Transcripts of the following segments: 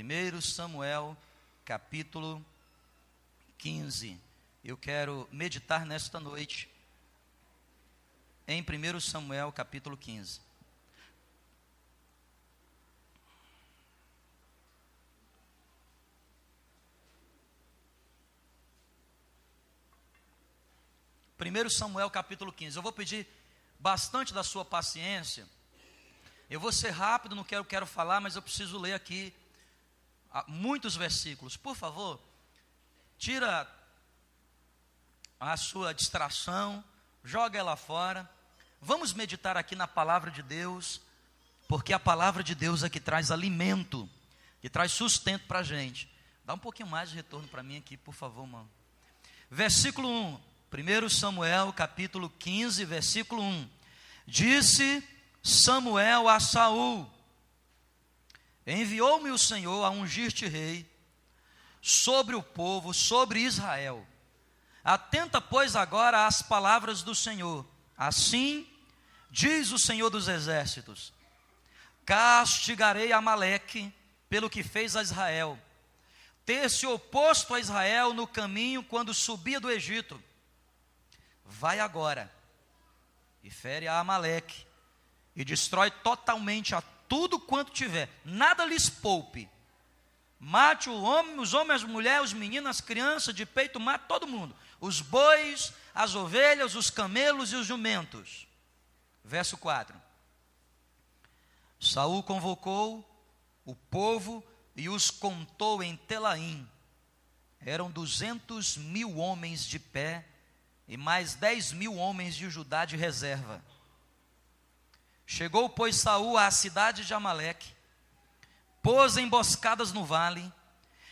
1 Samuel, capítulo 15. Eu quero meditar nesta noite em 1 Samuel, capítulo 15. Primeiro Samuel capítulo 15. Eu vou pedir bastante da sua paciência. Eu vou ser rápido, não quero, quero falar, mas eu preciso ler aqui muitos versículos. Por favor, tira a sua distração, joga ela fora. Vamos meditar aqui na palavra de Deus, porque a palavra de Deus é que traz alimento, que traz sustento para a gente. Dá um pouquinho mais de retorno para mim aqui, por favor, mano. Versículo 1, 1 Samuel, capítulo 15, versículo 1. Disse Samuel a Saul: Enviou-me o Senhor a ungir-te rei sobre o povo, sobre Israel. Atenta, pois, agora às palavras do Senhor. Assim diz o Senhor dos exércitos: Castigarei Amaleque pelo que fez a Israel, ter se oposto a Israel no caminho quando subia do Egito. Vai agora e fere a Amaleque e destrói totalmente a tudo quanto tiver, nada lhes poupe. Mate o homem, os homens, as mulheres, os meninos, as crianças de peito, mate todo mundo. Os bois, as ovelhas, os camelos e os jumentos. Verso 4. Saul convocou o povo e os contou em Telaim. Eram duzentos mil homens de pé e mais dez mil homens de Judá de reserva. Chegou, pois, Saul à cidade de Amaleque, pôs emboscadas no vale,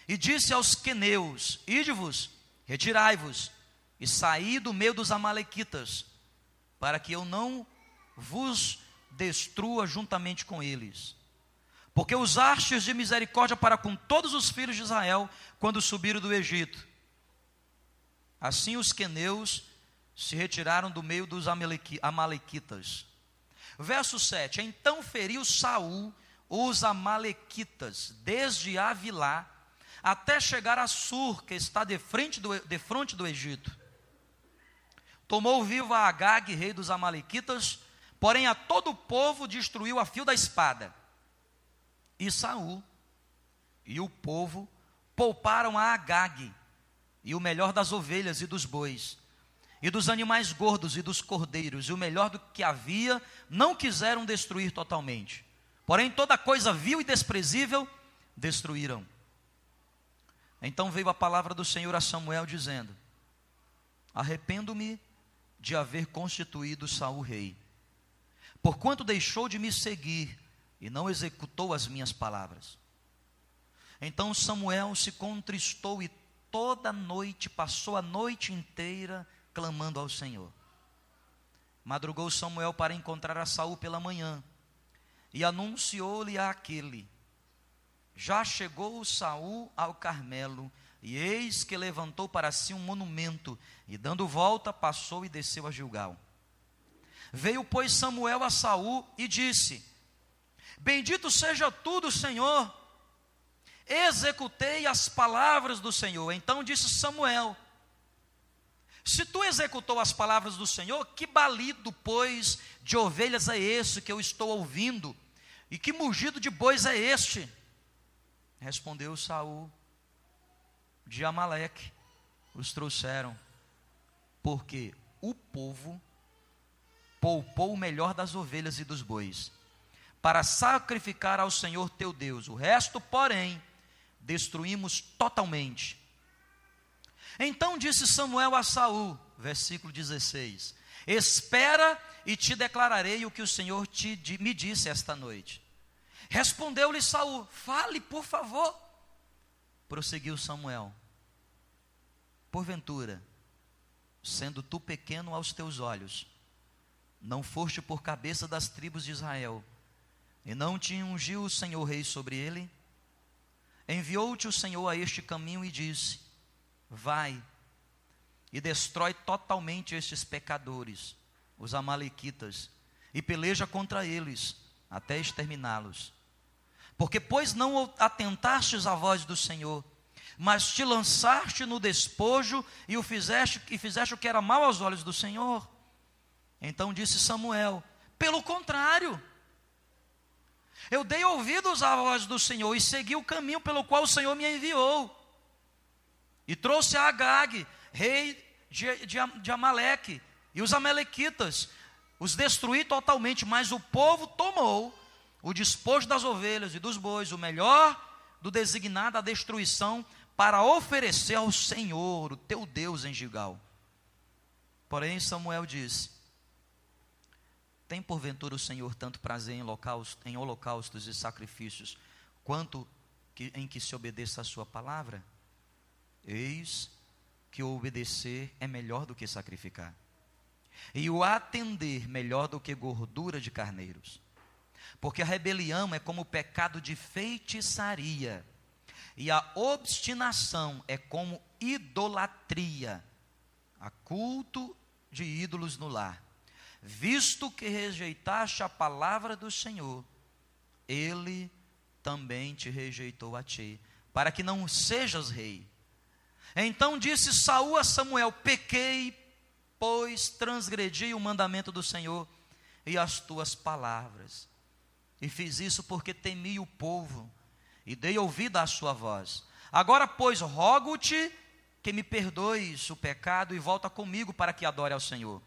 e disse aos queneus: Ide-vos, retirai-vos, e saí do meio dos amalequitas, para que eu não vos destrua juntamente com eles. Porque usastes de misericórdia para com todos os filhos de Israel, quando subiram do Egito. Assim os queneus se retiraram do meio dos amalequitas Verso 7: Então feriu Saul os amalequitas, desde Avilá até chegar a Sur, que está de frente do, de frente do Egito. Tomou vivo a Agag, rei dos amalequitas, porém a todo o povo destruiu a fio da espada. E Saul e o povo pouparam a Agag e o melhor das ovelhas e dos bois e dos animais gordos e dos cordeiros, e o melhor do que havia, não quiseram destruir totalmente. Porém, toda coisa vil e desprezível destruíram. Então veio a palavra do Senhor a Samuel dizendo: Arrependo-me de haver constituído Saul rei, porquanto deixou de me seguir e não executou as minhas palavras. Então Samuel se contristou e toda noite passou a noite inteira clamando ao Senhor. Madrugou Samuel para encontrar a Saul pela manhã e anunciou-lhe aquele: Já chegou Saul ao Carmelo, e eis que levantou para si um monumento, e dando volta, passou e desceu a Gilgal. Veio, pois, Samuel a Saul e disse: Bendito seja tu do Senhor. Executei as palavras do Senhor. Então disse Samuel: se tu executou as palavras do Senhor, que balido, pois, de ovelhas é esse que eu estou ouvindo? E que mugido de bois é este? Respondeu Saul, de Amaleque os trouxeram, porque o povo poupou o melhor das ovelhas e dos bois, para sacrificar ao Senhor teu Deus. O resto, porém, destruímos totalmente então disse Samuel a Saul, versículo 16: Espera e te declararei o que o Senhor te, me disse esta noite. Respondeu-lhe Saul: Fale, por favor. Prosseguiu Samuel: Porventura, sendo tu pequeno aos teus olhos, não foste por cabeça das tribos de Israel, e não te ungiu o Senhor rei sobre ele? Enviou-te o Senhor a este caminho e disse: vai e destrói totalmente estes pecadores, os Amalequitas, e peleja contra eles até exterminá-los. Porque, pois, não atentastes à voz do Senhor, mas te lançaste no despojo e o fizeste e fizeste o que era mal aos olhos do Senhor. Então disse Samuel: Pelo contrário, eu dei ouvidos à voz do Senhor e segui o caminho pelo qual o Senhor me enviou. E trouxe a Agag, rei de, de, de Amaleque, e os amalequitas, os destruí totalmente, mas o povo tomou o despojo das ovelhas e dos bois, o melhor do designado à destruição, para oferecer ao Senhor, o teu Deus, em Gigal. Porém, Samuel disse: Tem porventura o Senhor tanto prazer em, holocaustos, em holocaustos e sacrifícios, quanto que, em que se obedeça a sua palavra? Eis que obedecer é melhor do que sacrificar, e o atender melhor do que gordura de carneiros. Porque a rebelião é como o pecado de feitiçaria, e a obstinação é como idolatria, a culto de ídolos no lar. Visto que rejeitaste a palavra do Senhor, ele também te rejeitou a ti, para que não sejas rei. Então disse Saul a Samuel: Pequei, pois transgredi o mandamento do Senhor e as tuas palavras. E fiz isso porque temi o povo e dei ouvida à sua voz. Agora, pois, rogo-te que me perdoes o pecado e volta comigo para que adore ao Senhor.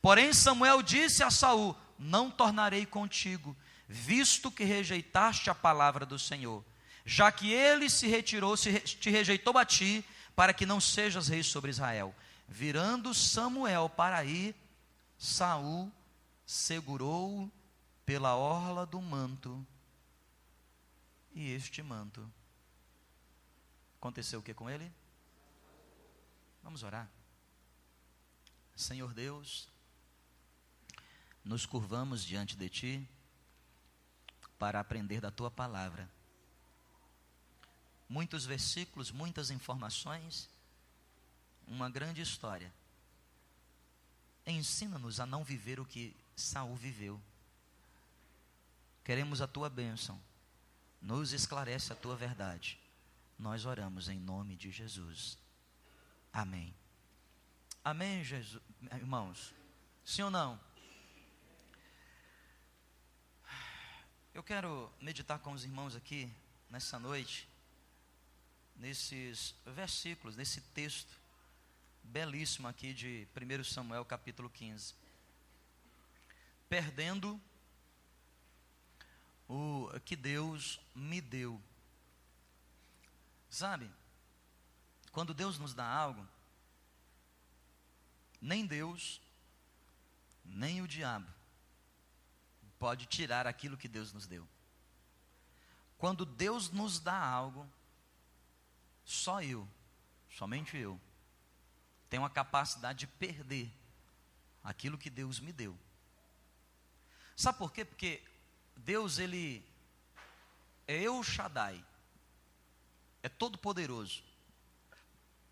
Porém, Samuel disse a Saul: Não tornarei contigo, visto que rejeitaste a palavra do Senhor. Já que ele se retirou, se te rejeitou a ti, para que não sejas rei sobre Israel. Virando Samuel para ir, Saul segurou pela orla do manto e este manto. Aconteceu o que com ele? Vamos orar. Senhor Deus, nos curvamos diante de Ti para aprender da Tua palavra. Muitos versículos, muitas informações, uma grande história. Ensina-nos a não viver o que Saul viveu. Queremos a Tua bênção nos esclarece a tua verdade. Nós oramos em nome de Jesus. Amém. Amém, Jesus, irmãos. Sim ou não? Eu quero meditar com os irmãos aqui nessa noite, nesses versículos, nesse texto belíssimo aqui de 1 Samuel capítulo 15. Perdendo o que Deus me deu. Sabe? Quando Deus nos dá algo, nem Deus, nem o diabo pode tirar aquilo que Deus nos deu. Quando Deus nos dá algo, só eu, somente eu, tenho a capacidade de perder aquilo que Deus me deu. Sabe por quê? Porque Deus, ele é El Shaddai, é todo poderoso.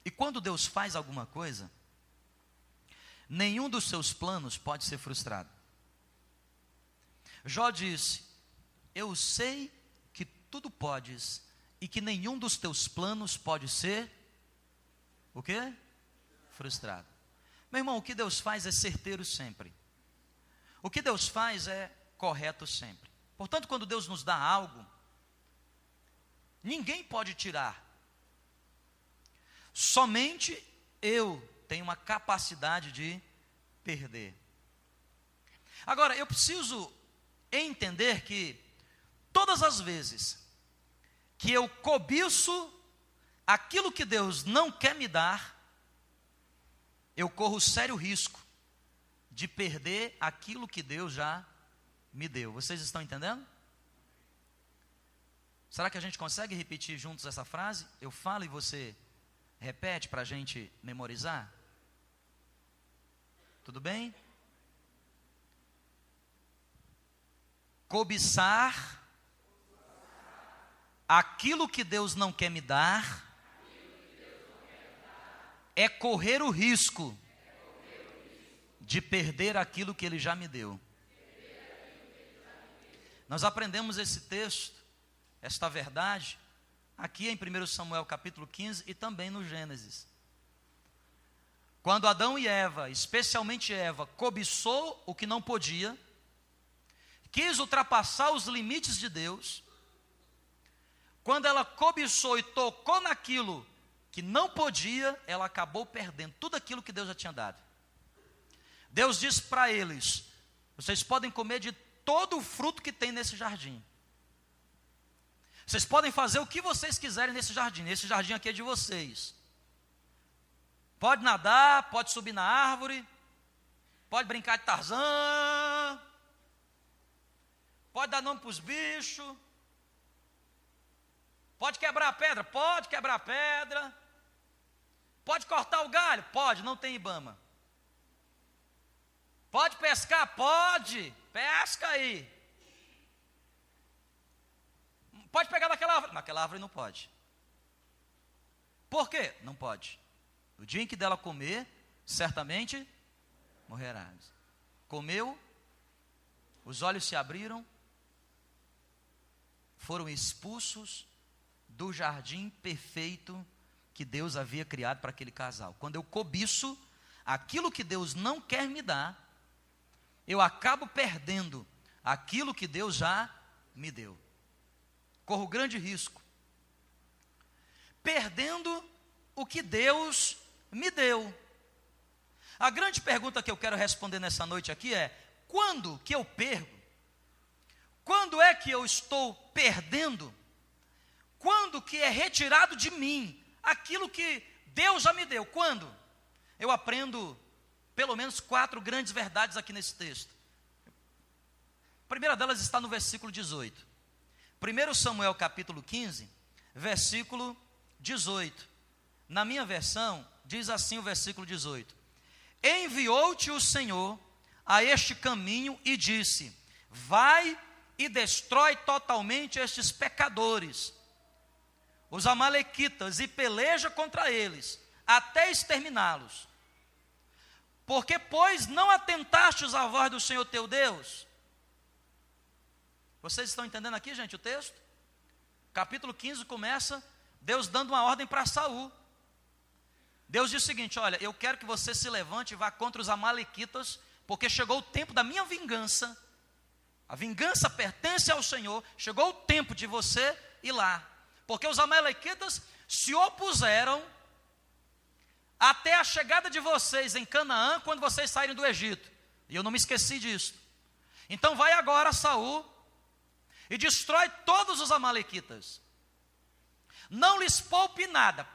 E quando Deus faz alguma coisa, nenhum dos seus planos pode ser frustrado. Jó disse: Eu sei que tudo podes e que nenhum dos teus planos pode ser o quê? Frustrado. Meu irmão, o que Deus faz é certeiro sempre. O que Deus faz é correto sempre. Portanto, quando Deus nos dá algo, ninguém pode tirar. Somente eu tenho uma capacidade de perder. Agora, eu preciso entender que todas as vezes que eu cobiço aquilo que Deus não quer me dar, eu corro sério risco de perder aquilo que Deus já me deu. Vocês estão entendendo? Será que a gente consegue repetir juntos essa frase? Eu falo e você repete para a gente memorizar? Tudo bem? Cobiçar aquilo que Deus não quer me dar é correr o risco de perder aquilo que Ele já me deu. Nós aprendemos esse texto esta verdade aqui em 1 Samuel capítulo 15 e também no Gênesis. Quando Adão e Eva, especialmente Eva, cobiçou o que não podia, quis ultrapassar os limites de Deus, quando ela cobiçou e tocou naquilo que não podia, ela acabou perdendo tudo aquilo que Deus já tinha dado. Deus disse para eles: vocês podem comer de todo o fruto que tem nesse jardim. Vocês podem fazer o que vocês quiserem nesse jardim. Esse jardim aqui é de vocês. Pode nadar, pode subir na árvore, pode brincar de Tarzan, pode dar nome para os bichos, pode quebrar a pedra, pode quebrar a pedra, pode cortar o galho, pode, não tem Ibama. Pode pescar, pode, pesca aí. Pode pegar naquela árvore, naquela árvore não pode. Por quê? Não pode. No dia em que dela comer, certamente morrerás. Comeu, os olhos se abriram, foram expulsos do jardim perfeito que Deus havia criado para aquele casal. Quando eu cobiço aquilo que Deus não quer me dar, eu acabo perdendo aquilo que Deus já me deu. Corro grande risco. Perdendo o que Deus me deu. A grande pergunta que eu quero responder nessa noite aqui é: quando que eu perco? Quando é que eu estou perdendo? Quando que é retirado de mim aquilo que Deus já me deu? Quando? Eu aprendo pelo menos quatro grandes verdades aqui nesse texto. A primeira delas está no versículo 18. 1 Samuel capítulo 15, versículo 18. Na minha versão, diz assim o versículo 18: Enviou-te o Senhor a este caminho e disse: Vai e destrói totalmente estes pecadores, os Amalequitas, e peleja contra eles, até exterminá-los. Porque, pois, não atentastes à voz do Senhor teu Deus? Vocês estão entendendo aqui, gente, o texto? Capítulo 15 começa Deus dando uma ordem para Saul. Deus diz o seguinte: olha, eu quero que você se levante e vá contra os amalequitas, porque chegou o tempo da minha vingança. A vingança pertence ao Senhor. Chegou o tempo de você ir lá. Porque os amalequitas se opuseram até a chegada de vocês em Canaã, quando vocês saírem do Egito. E eu não me esqueci disso. Então vai agora Saul e destrói todos os amalequitas. Não lhes poupe nada,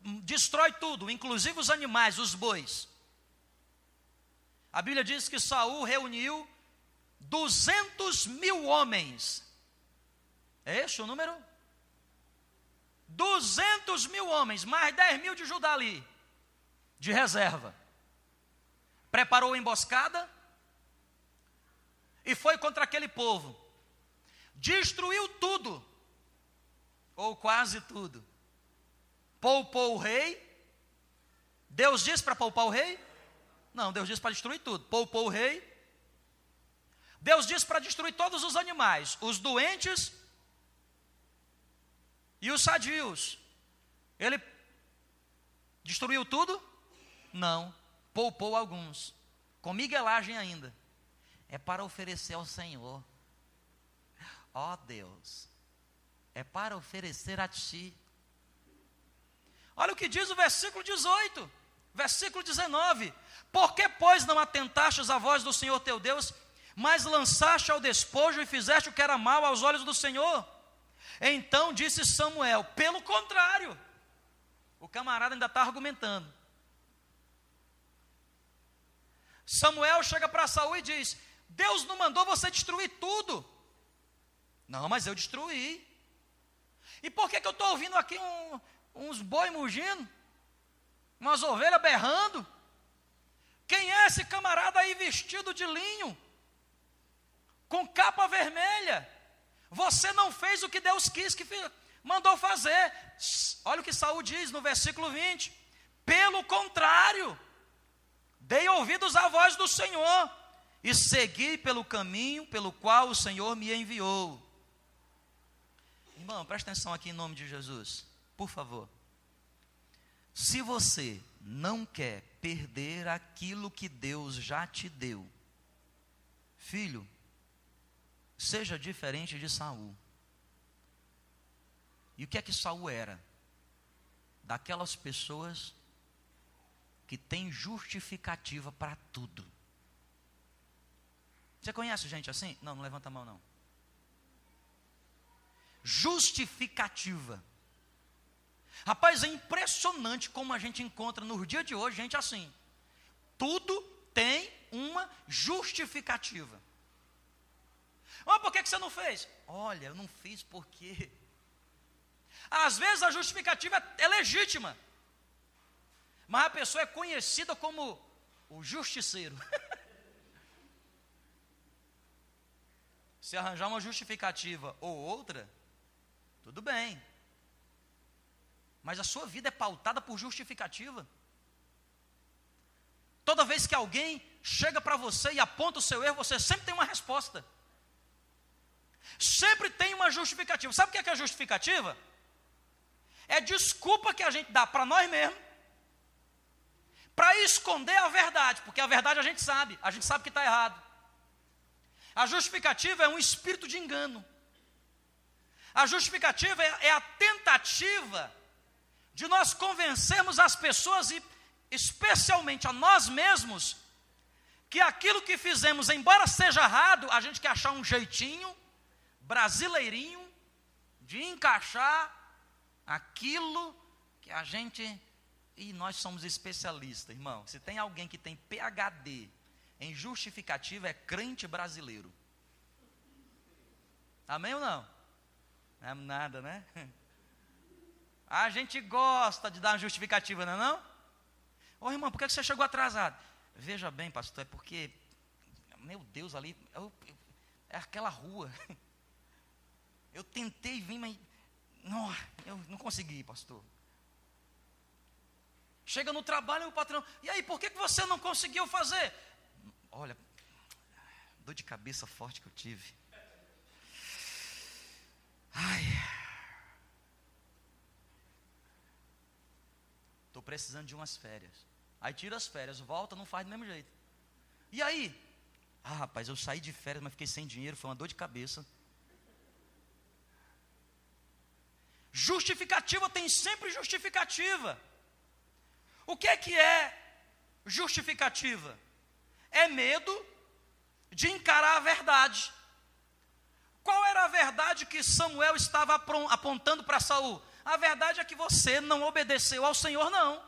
destrói tudo, inclusive os animais, os bois. A Bíblia diz que Saul reuniu 200 mil homens. É esse o número? 200 mil homens, mais 10 mil de Judá ali, de reserva. Preparou a emboscada e foi contra aquele povo. Destruiu tudo, ou quase tudo poupou o rei. Deus disse para poupar o rei? Não, Deus disse para destruir tudo. Poupou o rei. Deus disse para destruir todos os animais, os doentes e os sadios. Ele destruiu tudo? Não, poupou alguns, com miguelagem ainda. É para oferecer ao Senhor. Ó oh, Deus, é para oferecer a Ti. Olha o que diz o versículo 18, versículo 19: Por que, pois, não atentastes à voz do Senhor teu Deus, mas lançaste ao despojo e fizeste o que era mal aos olhos do Senhor? Então disse Samuel: Pelo contrário, o camarada ainda está argumentando. Samuel chega para Saul e diz: Deus não mandou você destruir tudo. Não, mas eu destruí. E por que, que eu estou ouvindo aqui um, uns boi mugindo, umas ovelhas berrando. Quem é esse camarada aí vestido de linho, com capa vermelha? Você não fez o que Deus quis que mandou fazer. Olha o que Saul diz no versículo 20. Pelo contrário, dei ouvidos à voz do Senhor e segui pelo caminho pelo qual o Senhor me enviou. Irmão, presta atenção aqui em nome de Jesus, por favor. Se você não quer perder aquilo que Deus já te deu, filho, seja diferente de Saul. E o que é que Saul era? Daquelas pessoas que têm justificativa para tudo. Você conhece gente assim? Não, não levanta a mão não. Justificativa. Rapaz, é impressionante como a gente encontra no dia de hoje gente assim. Tudo tem uma justificativa. Mas por que, que você não fez? Olha, eu não fiz porque. Às vezes a justificativa é legítima, mas a pessoa é conhecida como o justiceiro. Se arranjar uma justificativa ou outra, tudo bem. Mas a sua vida é pautada por justificativa. Toda vez que alguém chega para você e aponta o seu erro, você sempre tem uma resposta. Sempre tem uma justificativa. Sabe o que é, que é justificativa? É desculpa que a gente dá para nós mesmos, para esconder a verdade, porque a verdade a gente sabe, a gente sabe que está errado. A justificativa é um espírito de engano. A justificativa é, é a tentativa de nós convencermos as pessoas e especialmente a nós mesmos que aquilo que fizemos, embora seja errado, a gente quer achar um jeitinho brasileirinho de encaixar aquilo que a gente e nós somos especialistas, irmão. Se tem alguém que tem PhD em justificativa é crente brasileiro. Amém ou não? Não é nada, né? A gente gosta de dar uma justificativa, não é não? Ô irmão, por que você chegou atrasado? Veja bem, pastor, é porque, meu Deus, ali eu, eu, é aquela rua. Eu tentei vir, mas não, eu não consegui, pastor. Chega no trabalho, o patrão, e aí, por que você não conseguiu fazer? Olha, dor de cabeça forte que eu tive. Ai. Estou precisando de umas férias. Aí tira as férias, volta, não faz do mesmo jeito. E aí? Ah, rapaz, eu saí de férias, mas fiquei sem dinheiro, foi uma dor de cabeça. Justificativa tem sempre justificativa. O que é que é justificativa? É medo de encarar a verdade. Qual era a verdade que Samuel estava apontando para Saul? A verdade é que você não obedeceu ao Senhor, não.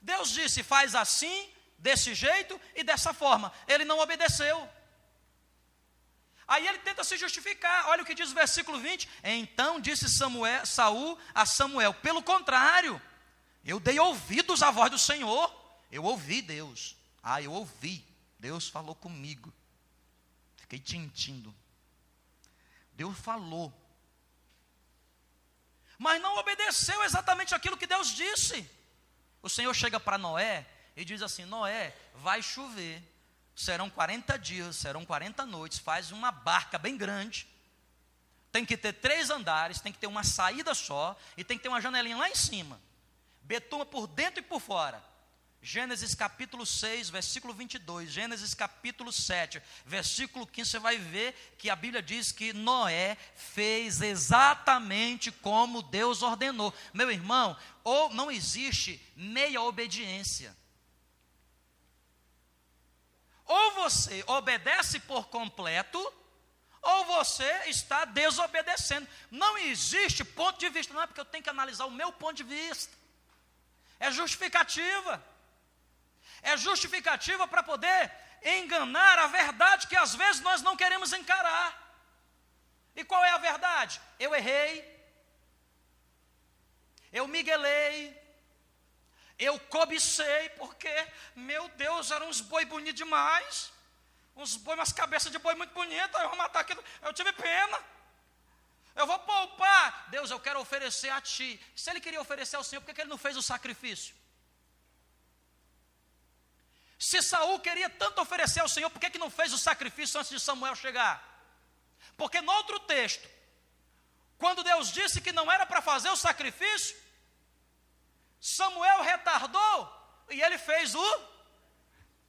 Deus disse: faz assim, desse jeito e dessa forma. Ele não obedeceu. Aí ele tenta se justificar. Olha o que diz o versículo 20. Então disse Samuel, Saul a Samuel: pelo contrário, eu dei ouvidos à voz do Senhor. Eu ouvi Deus. Ah, eu ouvi. Deus falou comigo. Fiquei tintindo. Deus falou mas não obedeceu exatamente aquilo que Deus disse. O Senhor chega para Noé e diz assim: Noé, vai chover, serão 40 dias, serão 40 noites, faz uma barca bem grande. Tem que ter três andares, tem que ter uma saída só e tem que ter uma janelinha lá em cima. Betuma por dentro e por fora. Gênesis capítulo 6, versículo 22, Gênesis capítulo 7, versículo 15, você vai ver que a Bíblia diz que Noé fez exatamente como Deus ordenou. Meu irmão, ou não existe meia obediência. Ou você obedece por completo, ou você está desobedecendo. Não existe ponto de vista, não é porque eu tenho que analisar o meu ponto de vista. É justificativa é justificativa para poder enganar a verdade que às vezes nós não queremos encarar. E qual é a verdade? Eu errei, eu miguelei, eu cobicei, porque, meu Deus, eram uns boi bonitos demais, uns boi, umas cabeças de boi muito bonitas, eu vou matar aquilo, eu tive pena. Eu vou poupar. Deus, eu quero oferecer a ti. Se ele queria oferecer ao Senhor, por que ele não fez o sacrifício? Se Saul queria tanto oferecer ao Senhor, por que, que não fez o sacrifício antes de Samuel chegar? Porque no outro texto, Quando Deus disse que não era para fazer o sacrifício, Samuel retardou e ele fez o.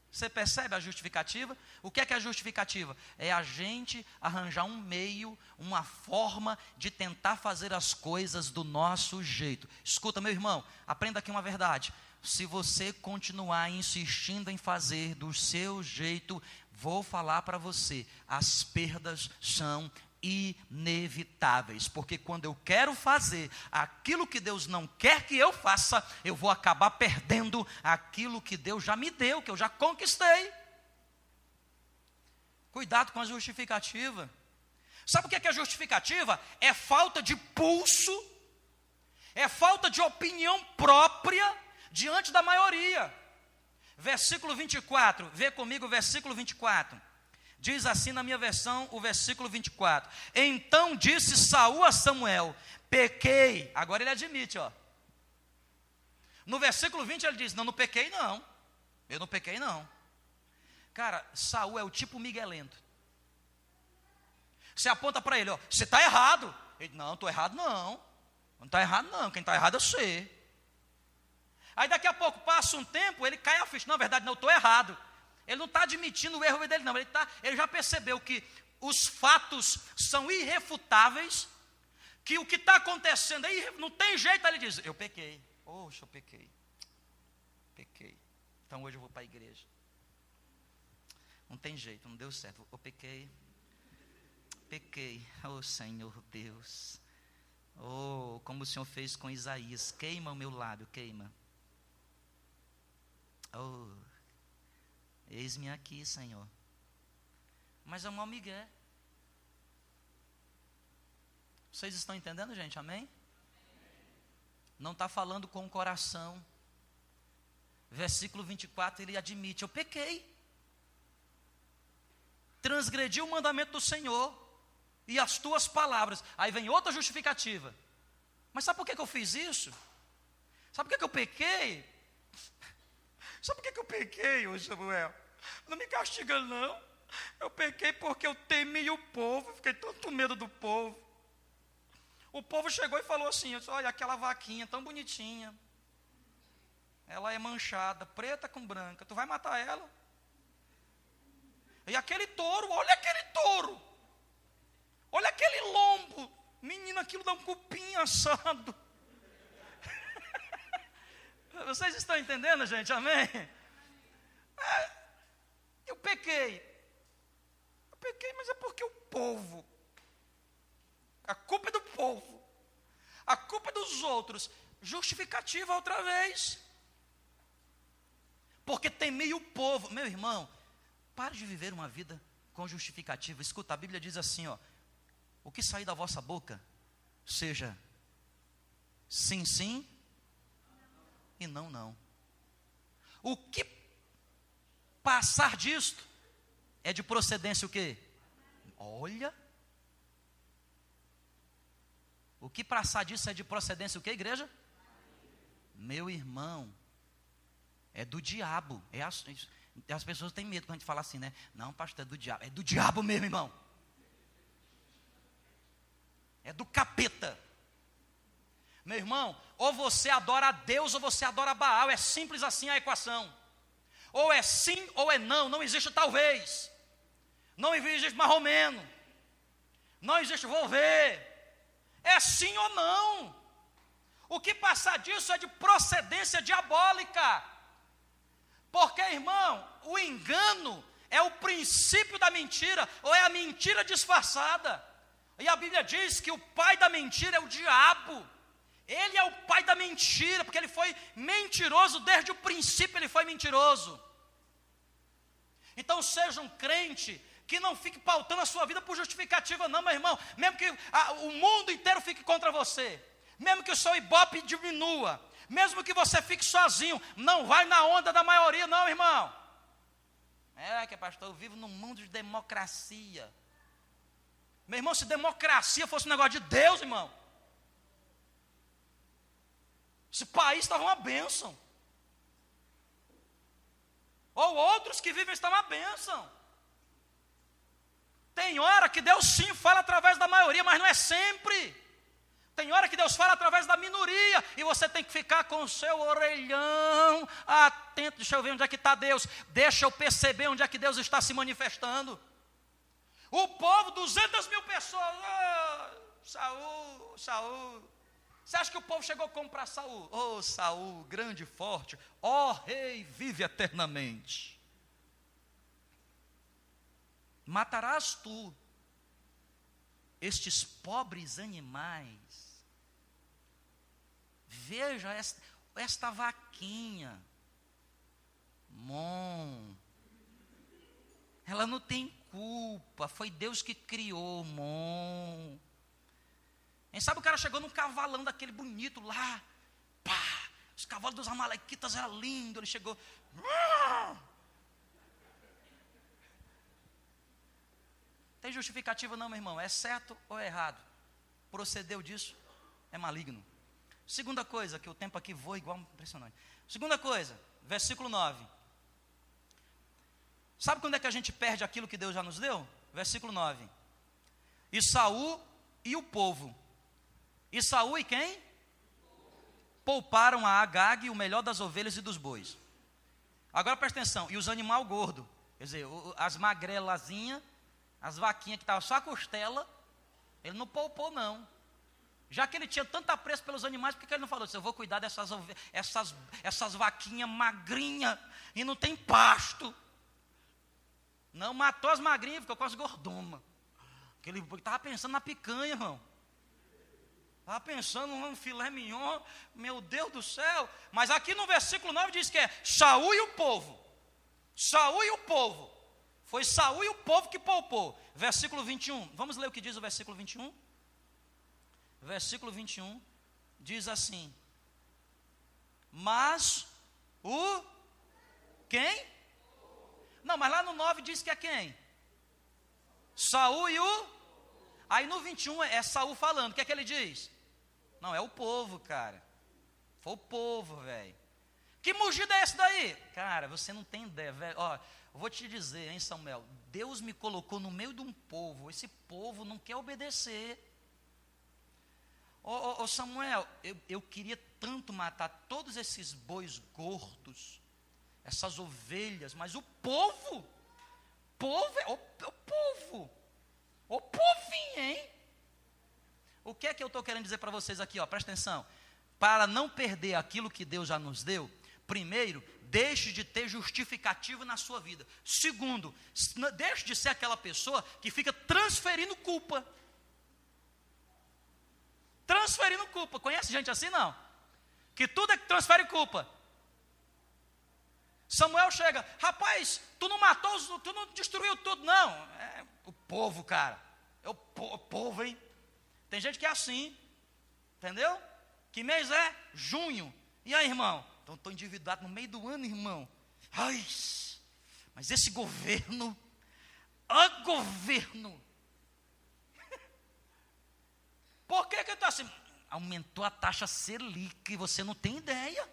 Você percebe a justificativa? O que é que é a justificativa? É a gente arranjar um meio, uma forma de tentar fazer as coisas do nosso jeito. Escuta, meu irmão, aprenda aqui uma verdade. Se você continuar insistindo em fazer do seu jeito, vou falar para você, as perdas são inevitáveis, porque quando eu quero fazer aquilo que Deus não quer que eu faça, eu vou acabar perdendo aquilo que Deus já me deu, que eu já conquistei. Cuidado com a justificativa. Sabe o que é, que é justificativa? É falta de pulso, é falta de opinião própria diante da maioria. Versículo 24, vê comigo o versículo 24. Diz assim na minha versão, o versículo 24. Então disse Saul a Samuel: Pequei. Agora ele admite, ó. No versículo 20 ele diz: Não, não pequei, não. Eu não pequei, não. Cara, Saul é o tipo miguelento. Você aponta para ele, ó, você está errado. Ele, não, estou errado, não. Não está errado, não. Quem está errado é você. Aí daqui a pouco passa um tempo, ele cai a ficha. Na verdade, não, estou errado. Ele não está admitindo o erro dele, não. Ele, tá, ele já percebeu que os fatos são irrefutáveis, que o que está acontecendo aí não tem jeito. Ele diz: Eu pequei. Poxa, eu pequei. Pequei. Então hoje eu vou para a igreja. Não tem jeito, não deu certo. Eu pequei. Pequei. Oh Senhor Deus. Oh, como o Senhor fez com Isaías. Queima o meu lábio, queima. Oh, Eis-me aqui, Senhor. Mas é um migué. Vocês estão entendendo, gente? Amém? Não está falando com o coração. Versículo 24, ele admite: Eu pequei. Transgredi o mandamento do Senhor e as tuas palavras. Aí vem outra justificativa. Mas sabe por que, que eu fiz isso? Sabe por que, que eu pequei? Sabe por que, eu pequei, ô Samuel? Não me castiga, não. Eu pequei porque eu temi o povo, fiquei tanto medo do povo. O povo chegou e falou assim: disse, Olha, aquela vaquinha tão bonitinha. Ela é manchada, preta com branca. Tu vai matar ela? E aquele touro, olha aquele touro. Olha aquele lombo. Menino, aquilo dá um cupim assado. Vocês estão entendendo, gente? Amém? É, eu pequei. Eu pequei, mas é porque o povo. A culpa é do povo. A culpa é dos outros. Justificativa outra vez. Porque temei o povo. Meu irmão, pare de viver uma vida com justificativa. Escuta, a Bíblia diz assim, ó. O que sair da vossa boca, seja sim, sim e não, não. O que passar disto é de procedência o quê? Olha. O que passar disso é de procedência o quê, igreja? Meu irmão, é do diabo. É as, as pessoas têm medo quando a gente fala assim, né? Não, pastor, é do diabo. É do diabo mesmo, irmão. É do capeta. Meu irmão, ou você adora a Deus ou você adora Baal, é simples assim a equação. Ou é sim ou é não, não existe talvez. Não existe marromeno. Não existe vou ver. É sim ou não. O que passar disso é de procedência diabólica. Porque, irmão, o engano é o princípio da mentira, ou é a mentira disfarçada. E a Bíblia diz que o pai da mentira é o diabo. Ele é o pai da mentira, porque ele foi mentiroso desde o princípio, ele foi mentiroso. Então seja um crente que não fique pautando a sua vida por justificativa, não, meu irmão. Mesmo que a, o mundo inteiro fique contra você, mesmo que o seu ibope diminua, mesmo que você fique sozinho, não vai na onda da maioria, não, irmão. É que pastor, eu vivo num mundo de democracia. Meu irmão, se democracia fosse um negócio de Deus, irmão. Esse país estava uma bênção. Ou outros que vivem estão uma bênção. Tem hora que Deus sim fala através da maioria, mas não é sempre. Tem hora que Deus fala através da minoria e você tem que ficar com o seu orelhão atento. Deixa eu ver onde é que está Deus. Deixa eu perceber onde é que Deus está se manifestando. O povo, 200 mil pessoas. Oh, Saul, Saul. Você acha que o povo chegou como para Saul? Oh, Saul, grande e forte. Ó oh, rei, vive eternamente. Matarás tu estes pobres animais Veja esta, esta vaquinha. Mon. Ela não tem culpa. Foi Deus que criou, Mon. Quem sabe o cara chegou num cavalão daquele bonito lá. Pá! Os cavalos dos amalequitas eram lindos. Ele chegou. Tem justificativa não, meu irmão? É certo ou é errado? Procedeu disso? É maligno. Segunda coisa, que o tempo aqui voa igual impressionante. Segunda coisa, versículo 9. Sabe quando é que a gente perde aquilo que Deus já nos deu? Versículo 9. E Saul e o povo. E Saul e quem? Pouparam a Agag o melhor das ovelhas e dos bois. Agora presta atenção, e os animal gordo, quer dizer, as magrelazinhas, as vaquinhas que estavam só a costela, ele não poupou não. Já que ele tinha tanto apreço pelos animais, por que ele não falou assim? Eu vou cuidar dessas essas, essas vaquinhas magrinhas e não tem pasto. Não, matou as magrinhas, ficou com as gordomas. Ele estava pensando na picanha, irmão. Estava pensando num filé mignon, meu Deus do céu. Mas aqui no versículo 9 diz que é Saúl e o povo. Saúl e o povo. Foi Saúl e o povo que poupou. Versículo 21. Vamos ler o que diz o versículo 21? versículo 21, diz assim: Mas o quem? Não, mas lá no 9 diz que é quem? Saul e o. Aí no 21 é Saul falando. O que é que ele diz? Não, é o povo, cara. Foi o povo, velho. Que mugido é esse daí? Cara, você não tem ideia, velho. Ó, vou te dizer, hein, Samuel. Deus me colocou no meio de um povo. Esse povo não quer obedecer. Ô, oh, oh, Samuel, eu, eu queria tanto matar todos esses bois gordos, essas ovelhas, mas o povo, povo, é o, o povo, o povinho, hein? O que é que eu estou querendo dizer para vocês aqui, ó, presta atenção. Para não perder aquilo que Deus já nos deu, primeiro, deixe de ter justificativo na sua vida. Segundo, deixe de ser aquela pessoa que fica transferindo culpa transferindo culpa. Conhece gente assim? Não. Que tudo é que transfere culpa. Samuel chega, rapaz, tu não matou, tu não destruiu tudo, não. É o povo, cara. É o, po o povo, hein? Tem gente que é assim, entendeu? Que mês é? Junho. E aí, irmão? Então, estou endividado no meio do ano, irmão. Ai, mas esse governo, o governo, por que que está assim? Aumentou a taxa Selic você não tem ideia.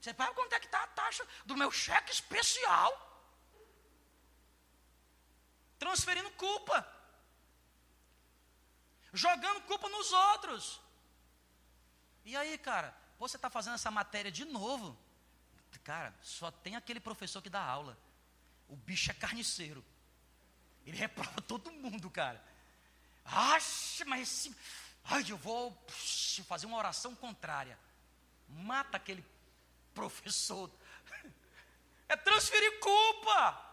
Você sabe quanto é que está a taxa do meu cheque especial? Transferindo culpa. Jogando culpa nos outros. E aí, cara, você está fazendo essa matéria de novo. Cara, só tem aquele professor que dá aula. O bicho é carniceiro. Ele reprova todo mundo, cara. Acha, mas esse, ai, eu vou fazer uma oração contrária. Mata aquele professor. É transferir culpa.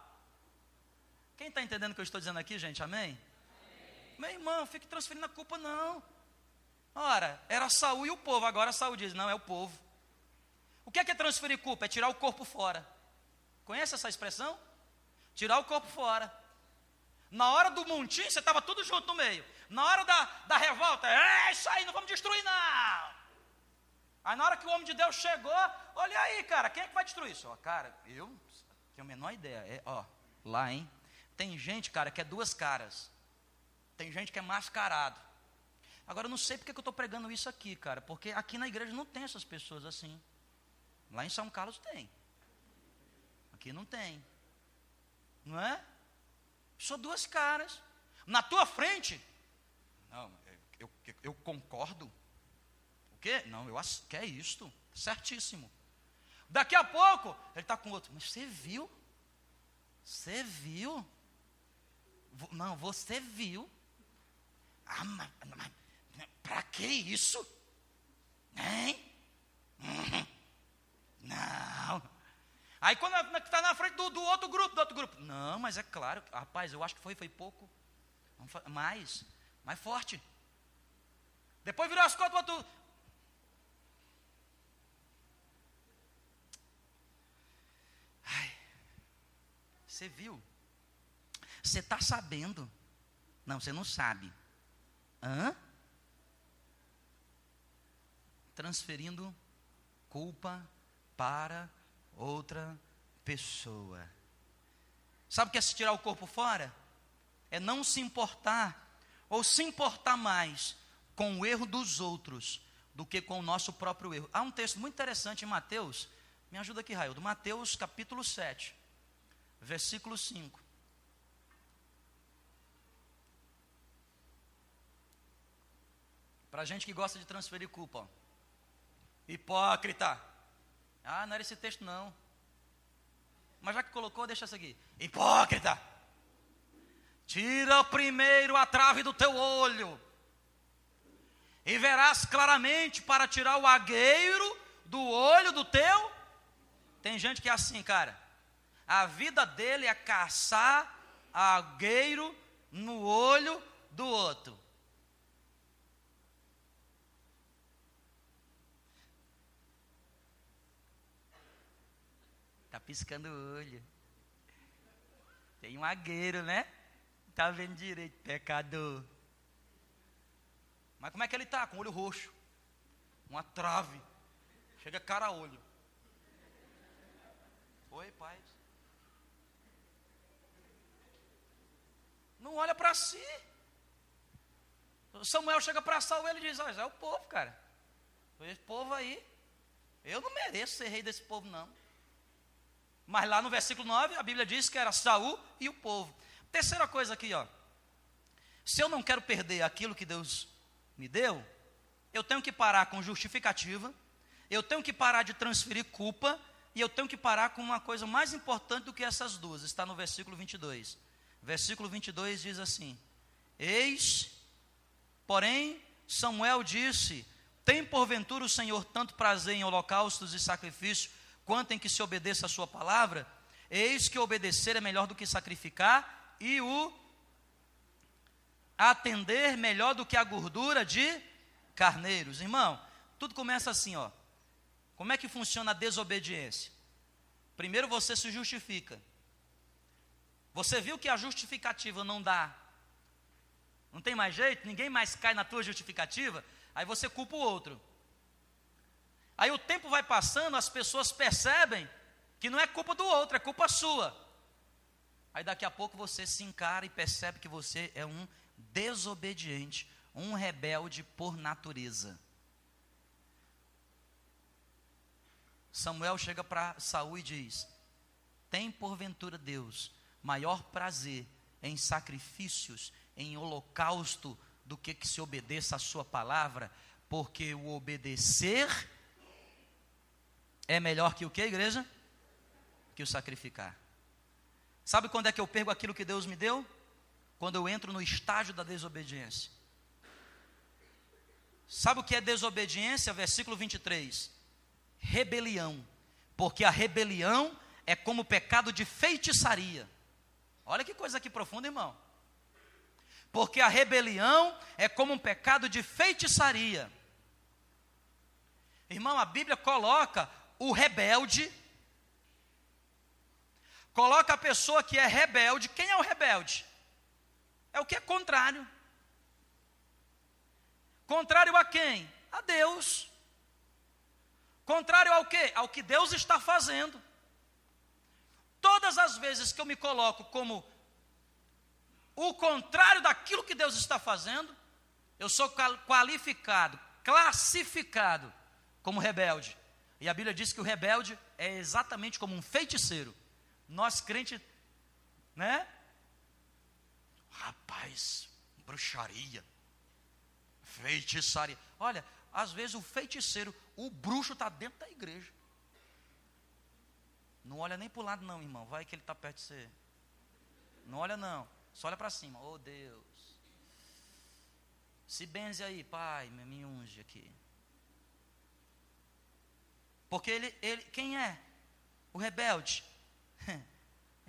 Quem está entendendo o que eu estou dizendo aqui, gente? Amém? Meu irmão, fique transferindo a culpa, não. Ora, era Saul e o povo, agora Saul diz, não, é o povo. O que é, que é transferir culpa? É tirar o corpo fora. Conhece essa expressão? Tirar o corpo fora. Na hora do montinho, você estava tudo junto no meio. Na hora da, da revolta, é isso aí, não vamos destruir, não. Aí na hora que o homem de Deus chegou, olha aí, cara, quem é que vai destruir isso? Ó, cara, eu tenho a menor ideia. É, ó, lá, hein? Tem gente, cara, que é duas caras. Tem gente que é mascarado. Agora, eu não sei porque que eu estou pregando isso aqui, cara, porque aqui na igreja não tem essas pessoas assim. Lá em São Carlos tem. Aqui não tem. Não é? Só duas caras. Na tua frente. Não, eu, eu concordo. O quê? Não, eu acho que é isto. Certíssimo. Daqui a pouco, ele está com outro. Mas você viu? Você viu? Não, você viu. Ah, mas, mas para que isso? Hein? Uhum. Não. Aí quando está na frente do, do, outro grupo, do outro grupo. Não, mas é claro, rapaz, eu acho que foi, foi pouco. Mais, mais forte. Depois virou as costas do outro. Ai, você viu? Você está sabendo? Não, você não sabe. Hã? Transferindo culpa para outra pessoa. Sabe o que é se tirar o corpo fora? É não se importar, ou se importar mais com o erro dos outros do que com o nosso próprio erro. Há um texto muito interessante em Mateus, me ajuda aqui, Raio, do Mateus capítulo 7, versículo 5. Para gente que gosta de transferir culpa. Hipócrita. Ah, não era esse texto não. Mas já que colocou, deixa isso aqui. Hipócrita. Tira primeiro a trave do teu olho. E verás claramente para tirar o agueiro do olho do teu. Tem gente que é assim, cara. A vida dele é caçar agueiro no olho do outro. Piscando o olho. Tem um agueiro, né? Está vendo direito, pecador. Mas como é que ele está? Com o olho roxo. Uma trave. Chega cara a olho. Oi, pai. Não olha para si. Samuel chega para Saul e ele diz: Olha, é o povo, cara. Esse povo aí. Eu não mereço ser rei desse povo, não. Mas lá no versículo 9, a Bíblia diz que era Saul e o povo. Terceira coisa aqui, ó. Se eu não quero perder aquilo que Deus me deu, eu tenho que parar com justificativa, eu tenho que parar de transferir culpa, e eu tenho que parar com uma coisa mais importante do que essas duas, está no versículo 22. Versículo 22 diz assim: Eis, porém, Samuel disse: Tem porventura o Senhor tanto prazer em holocaustos e sacrifícios quanto em que se obedeça a sua palavra, eis que obedecer é melhor do que sacrificar, e o atender melhor do que a gordura de carneiros. Irmão, tudo começa assim, ó. Como é que funciona a desobediência? Primeiro você se justifica. Você viu que a justificativa não dá. Não tem mais jeito, ninguém mais cai na tua justificativa, aí você culpa o outro. Aí o tempo vai passando, as pessoas percebem que não é culpa do outro, é culpa sua. Aí daqui a pouco você se encara e percebe que você é um desobediente, um rebelde por natureza. Samuel chega para Saul e diz: Tem porventura Deus maior prazer em sacrifícios, em holocausto, do que que se obedeça a sua palavra, porque o obedecer é melhor que o que, igreja? Que o sacrificar. Sabe quando é que eu pego aquilo que Deus me deu? Quando eu entro no estágio da desobediência. Sabe o que é desobediência? Versículo 23. Rebelião. Porque a rebelião é como pecado de feitiçaria. Olha que coisa aqui profunda, irmão. Porque a rebelião é como um pecado de feitiçaria. Irmão, a Bíblia coloca o rebelde, coloca a pessoa que é rebelde. Quem é o rebelde? É o que é contrário. Contrário a quem? A Deus. Contrário ao que? Ao que Deus está fazendo. Todas as vezes que eu me coloco como o contrário daquilo que Deus está fazendo, eu sou qualificado, classificado como rebelde. E a Bíblia diz que o rebelde é exatamente como um feiticeiro. Nós crente, né? Rapaz, bruxaria, feitiçaria. Olha, às vezes o feiticeiro, o bruxo está dentro da igreja. Não olha nem para o lado, não, irmão. Vai que ele está perto de você. Não olha, não. Só olha para cima. Oh, Deus. Se benze aí, pai, me unge aqui. Porque ele, ele, quem é? O rebelde.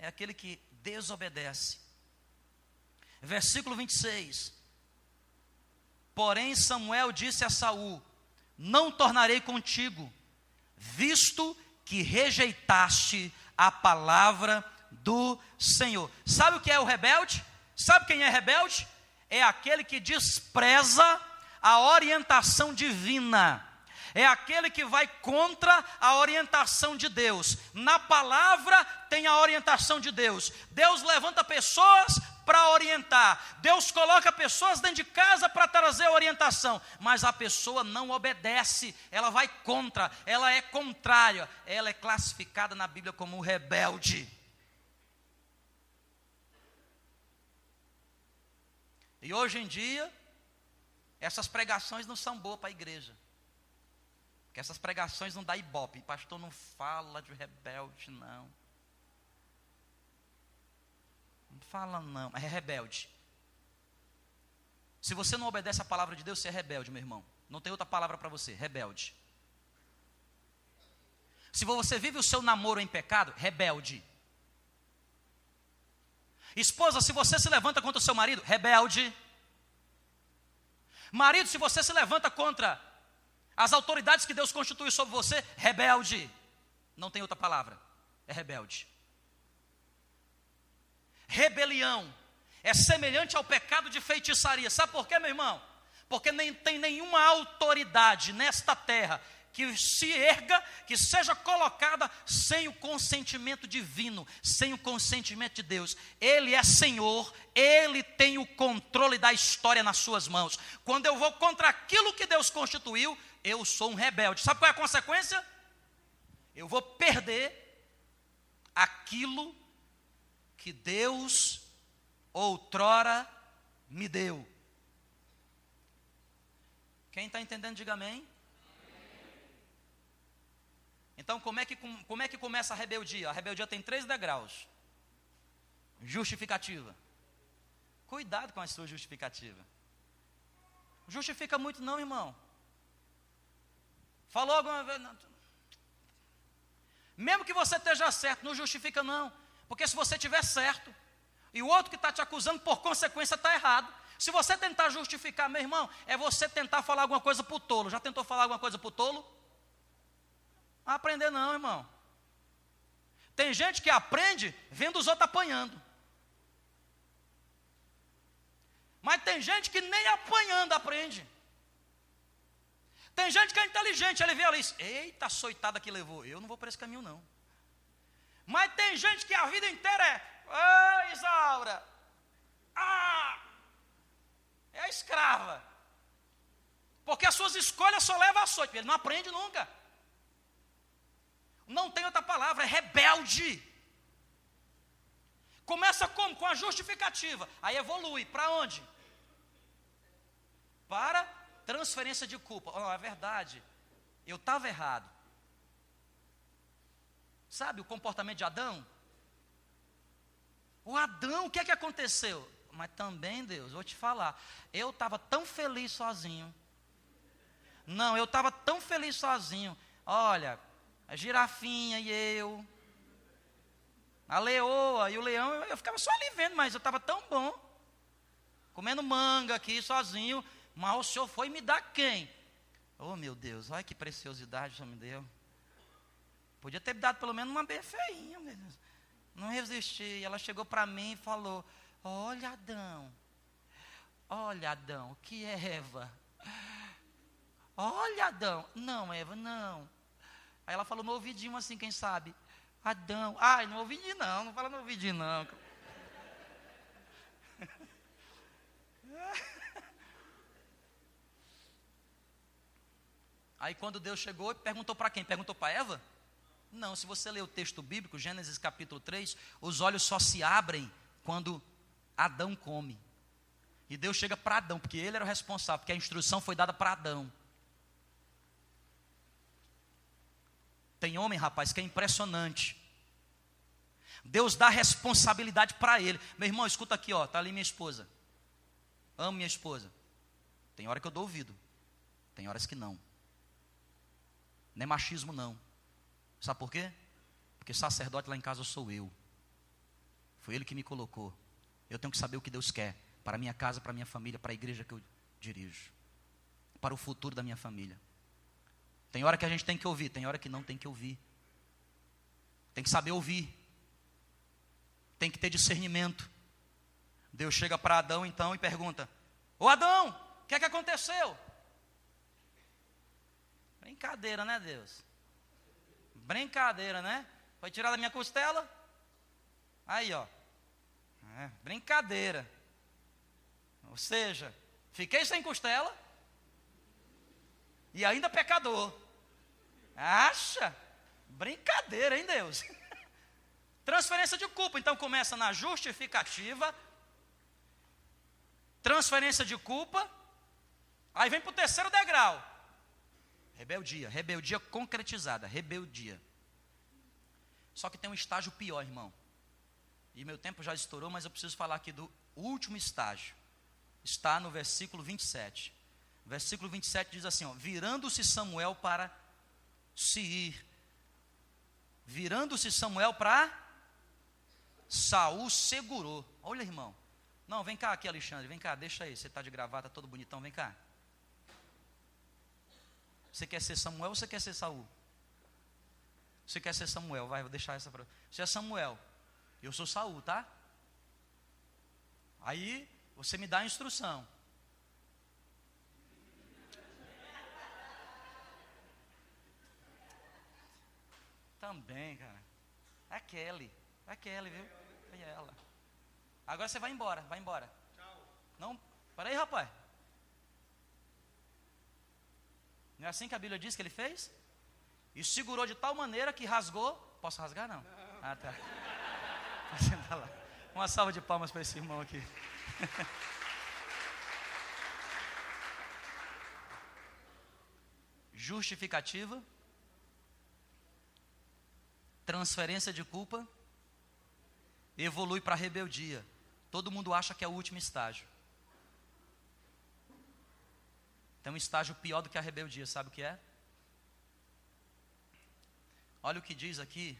É aquele que desobedece. Versículo 26. Porém Samuel disse a Saul: Não tornarei contigo, visto que rejeitaste a palavra do Senhor. Sabe o que é o rebelde? Sabe quem é rebelde? É aquele que despreza a orientação divina é aquele que vai contra a orientação de Deus. Na palavra tem a orientação de Deus. Deus levanta pessoas para orientar. Deus coloca pessoas dentro de casa para trazer orientação, mas a pessoa não obedece, ela vai contra, ela é contrária, ela é classificada na Bíblia como rebelde. E hoje em dia, essas pregações não são boas para a igreja. Que essas pregações não dá ibope. Pastor não fala de rebelde, não. Não fala, não. É rebelde. Se você não obedece a palavra de Deus, você é rebelde, meu irmão. Não tem outra palavra para você. Rebelde. Se você vive o seu namoro em pecado, rebelde. Esposa, se você se levanta contra o seu marido, rebelde. Marido, se você se levanta contra as autoridades que Deus constituiu sobre você, rebelde. Não tem outra palavra, é rebelde. Rebelião é semelhante ao pecado de feitiçaria. Sabe por quê, meu irmão? Porque nem tem nenhuma autoridade nesta terra que se erga, que seja colocada sem o consentimento divino, sem o consentimento de Deus. Ele é Senhor, ele tem o controle da história nas suas mãos. Quando eu vou contra aquilo que Deus constituiu, eu sou um rebelde. Sabe qual é a consequência? Eu vou perder aquilo que Deus outrora me deu. Quem está entendendo, diga amém. Então, como é, que, como é que começa a rebeldia? A rebeldia tem três degraus: justificativa. Cuidado com a sua justificativa. Justifica muito, não, irmão. Falou alguma vez. Não. Mesmo que você esteja certo, não justifica não. Porque se você estiver certo, e o outro que está te acusando, por consequência, está errado. Se você tentar justificar, meu irmão, é você tentar falar alguma coisa para o tolo. Já tentou falar alguma coisa para o tolo? Não aprender não, irmão. Tem gente que aprende vendo os outros apanhando. Mas tem gente que nem apanhando aprende. Tem gente que é inteligente, ele vê ali, eita, soitada que levou. Eu não vou para esse caminho, não. Mas tem gente que a vida inteira é, ô Isaura, ah, é a escrava. Porque as suas escolhas só levam a açoite, ele não aprende nunca. Não tem outra palavra, é rebelde. Começa como? Com a justificativa. Aí evolui. Para onde? Para transferência de culpa. Oh, é verdade, eu estava errado. Sabe o comportamento de Adão? O Adão, o que é que aconteceu? Mas também, Deus, vou te falar, eu estava tão feliz sozinho. Não, eu estava tão feliz sozinho. Olha, a girafinha e eu, a leoa e o leão, eu, eu ficava só ali vendo, mas eu estava tão bom. Comendo manga aqui sozinho, mas o senhor foi me dar quem? Oh meu Deus, olha que preciosidade o senhor me deu. Podia ter me dado pelo menos uma bem feinha. Não resisti. Ela chegou para mim e falou: Olha, Adão. Olha, Adão, que é Eva? Olha, Adão. Não, Eva, não. Aí ela falou no ouvidinho assim, quem sabe? Adão. Ai, no ouvidinho não, não fala no ouvidinho não. Aí quando Deus chegou, perguntou para quem? Perguntou para Eva? Não, se você ler o texto bíblico, Gênesis capítulo 3, os olhos só se abrem quando Adão come. E Deus chega para Adão, porque ele era o responsável, porque a instrução foi dada para Adão. Tem homem, rapaz, que é impressionante. Deus dá responsabilidade para ele. Meu irmão, escuta aqui, ó, tá ali minha esposa. Amo minha esposa. Tem hora que eu dou ouvido. Tem horas que não. Não é machismo não. Sabe por quê? Porque sacerdote lá em casa sou eu. Foi ele que me colocou. Eu tenho que saber o que Deus quer para minha casa, para minha família, para a igreja que eu dirijo, para o futuro da minha família. Tem hora que a gente tem que ouvir, tem hora que não tem que ouvir. Tem que saber ouvir. Tem que ter discernimento. Deus chega para Adão então e pergunta: Ô Adão, o que é que aconteceu? Brincadeira, né, Deus? Brincadeira, né? Foi tirar da minha costela? Aí, ó. É, brincadeira. Ou seja, fiquei sem costela e ainda pecador. Acha? Brincadeira, hein, Deus? Transferência de culpa, então começa na justificativa, transferência de culpa, aí vem para o terceiro degrau. Rebeldia, rebeldia concretizada, rebeldia. Só que tem um estágio pior, irmão. E meu tempo já estourou, mas eu preciso falar aqui do último estágio. Está no versículo 27. Versículo 27 diz assim: Virando-se Samuel para se ir. Virando-se Samuel para Saul segurou. Olha, irmão. Não, vem cá aqui, Alexandre. Vem cá, deixa aí. Você está de gravata, todo bonitão. Vem cá. Você quer ser Samuel ou você quer ser Saul? Você quer ser Samuel? Vai, vou deixar essa para você. é Samuel. Eu sou Saul, tá? Aí você me dá a instrução. Também, cara. É Kelly. É Kelly, viu? É ela. Agora você vai embora, vai embora. Tchau. Não, para aí, rapaz. Não é assim que a Bíblia diz que ele fez? E segurou de tal maneira que rasgou. Posso rasgar? Não. não. Ah, tá. Pode lá. Uma salva de palmas para esse irmão aqui. Justificativa. Transferência de culpa. Evolui para rebeldia. Todo mundo acha que é o último estágio. Tem um estágio pior do que a rebeldia, sabe o que é? Olha o que diz aqui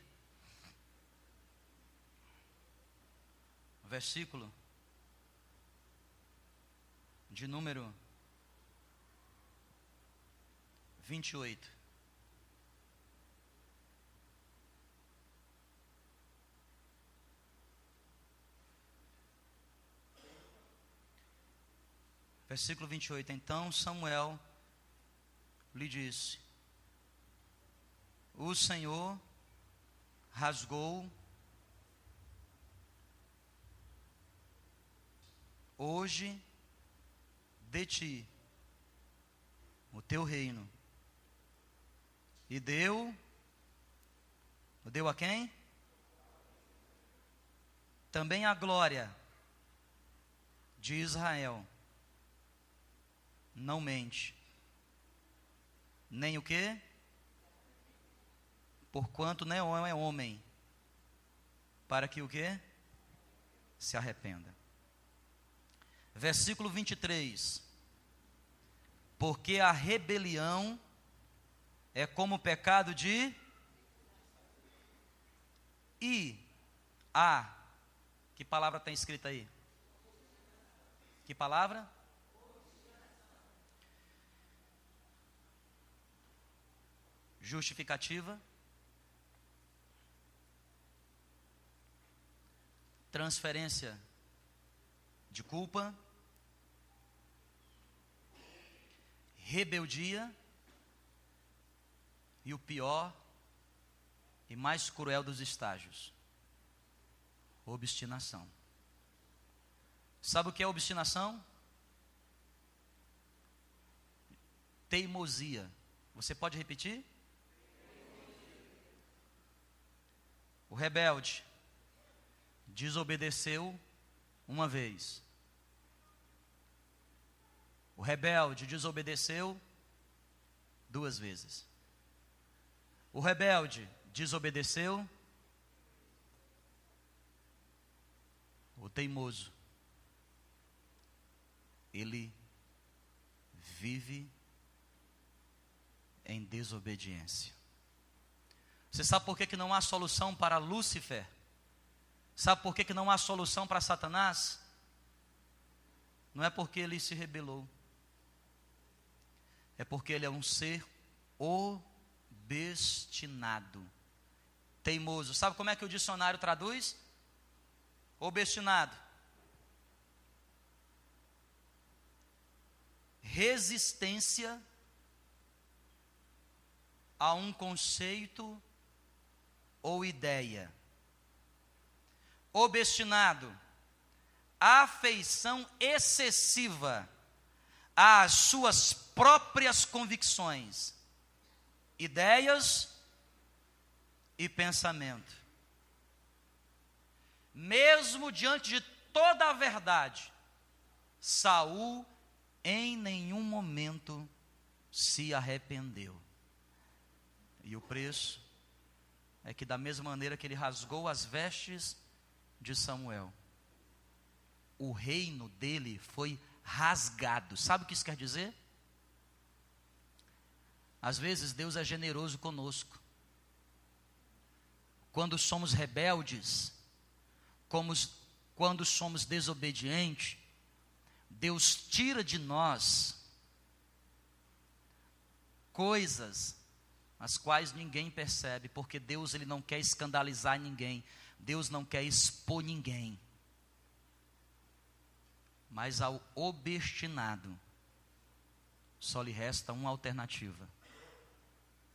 versículo de número 28. Versículo 28. Então Samuel lhe disse: O Senhor rasgou hoje de ti o teu reino. E deu, deu a quem? Também a glória de Israel. Não mente. Nem o que? Porquanto não é homem. Para que o que? Se arrependa. Versículo 23. Porque a rebelião é como o pecado de e a que palavra está escrita aí? Que palavra? Justificativa. Transferência de culpa, rebeldia e o pior e mais cruel dos estágios, obstinação. Sabe o que é obstinação? Teimosia. Você pode repetir? O rebelde desobedeceu uma vez. O rebelde desobedeceu duas vezes. O rebelde desobedeceu. O teimoso, ele vive em desobediência. Você sabe por que, que não há solução para Lúcifer? Sabe por que, que não há solução para Satanás? Não é porque ele se rebelou, é porque ele é um ser obstinado, teimoso. Sabe como é que o dicionário traduz? Obstinado. Resistência a um conceito ou ideia. Obstinado, afeição excessiva às suas próprias convicções, ideias e pensamento. Mesmo diante de toda a verdade, Saul em nenhum momento se arrependeu. E o preço é que, da mesma maneira que ele rasgou as vestes de Samuel, o reino dele foi rasgado. Sabe o que isso quer dizer? Às vezes Deus é generoso conosco. Quando somos rebeldes, como, quando somos desobedientes, Deus tira de nós coisas as quais ninguém percebe, porque Deus ele não quer escandalizar ninguém, Deus não quer expor ninguém. Mas ao obstinado só lhe resta uma alternativa: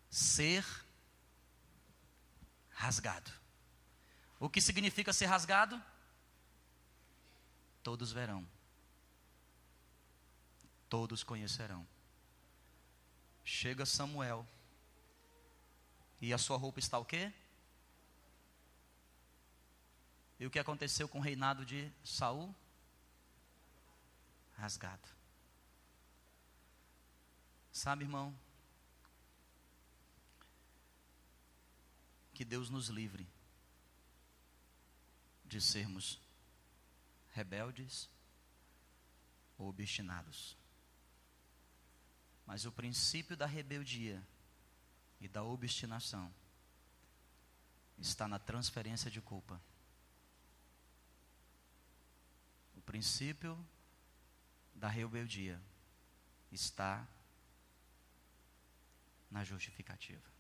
ser rasgado. O que significa ser rasgado? Todos verão. Todos conhecerão. Chega Samuel e a sua roupa está o quê? E o que aconteceu com o reinado de Saul? Rasgado. Sabe, irmão? Que Deus nos livre de sermos rebeldes ou obstinados. Mas o princípio da rebeldia e da obstinação está na transferência de culpa. O princípio da rebeldia está na justificativa.